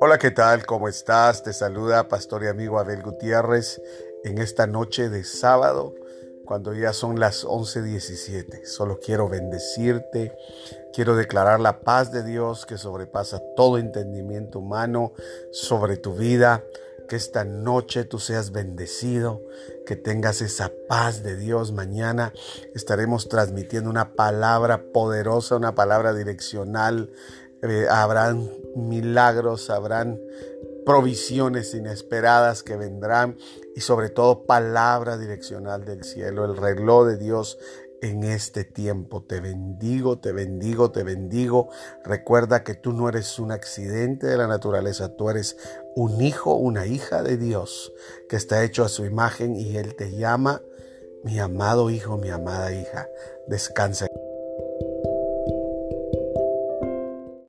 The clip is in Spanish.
Hola, ¿qué tal? ¿Cómo estás? Te saluda pastor y amigo Abel Gutiérrez en esta noche de sábado, cuando ya son las 11:17. Solo quiero bendecirte, quiero declarar la paz de Dios que sobrepasa todo entendimiento humano sobre tu vida. Que esta noche tú seas bendecido, que tengas esa paz de Dios. Mañana estaremos transmitiendo una palabra poderosa, una palabra direccional eh, habrán milagros, habrán provisiones inesperadas que vendrán y sobre todo palabra direccional del cielo, el reloj de Dios en este tiempo. Te bendigo, te bendigo, te bendigo. Recuerda que tú no eres un accidente de la naturaleza, tú eres un hijo, una hija de Dios que está hecho a su imagen y Él te llama, mi amado hijo, mi amada hija. Descansa.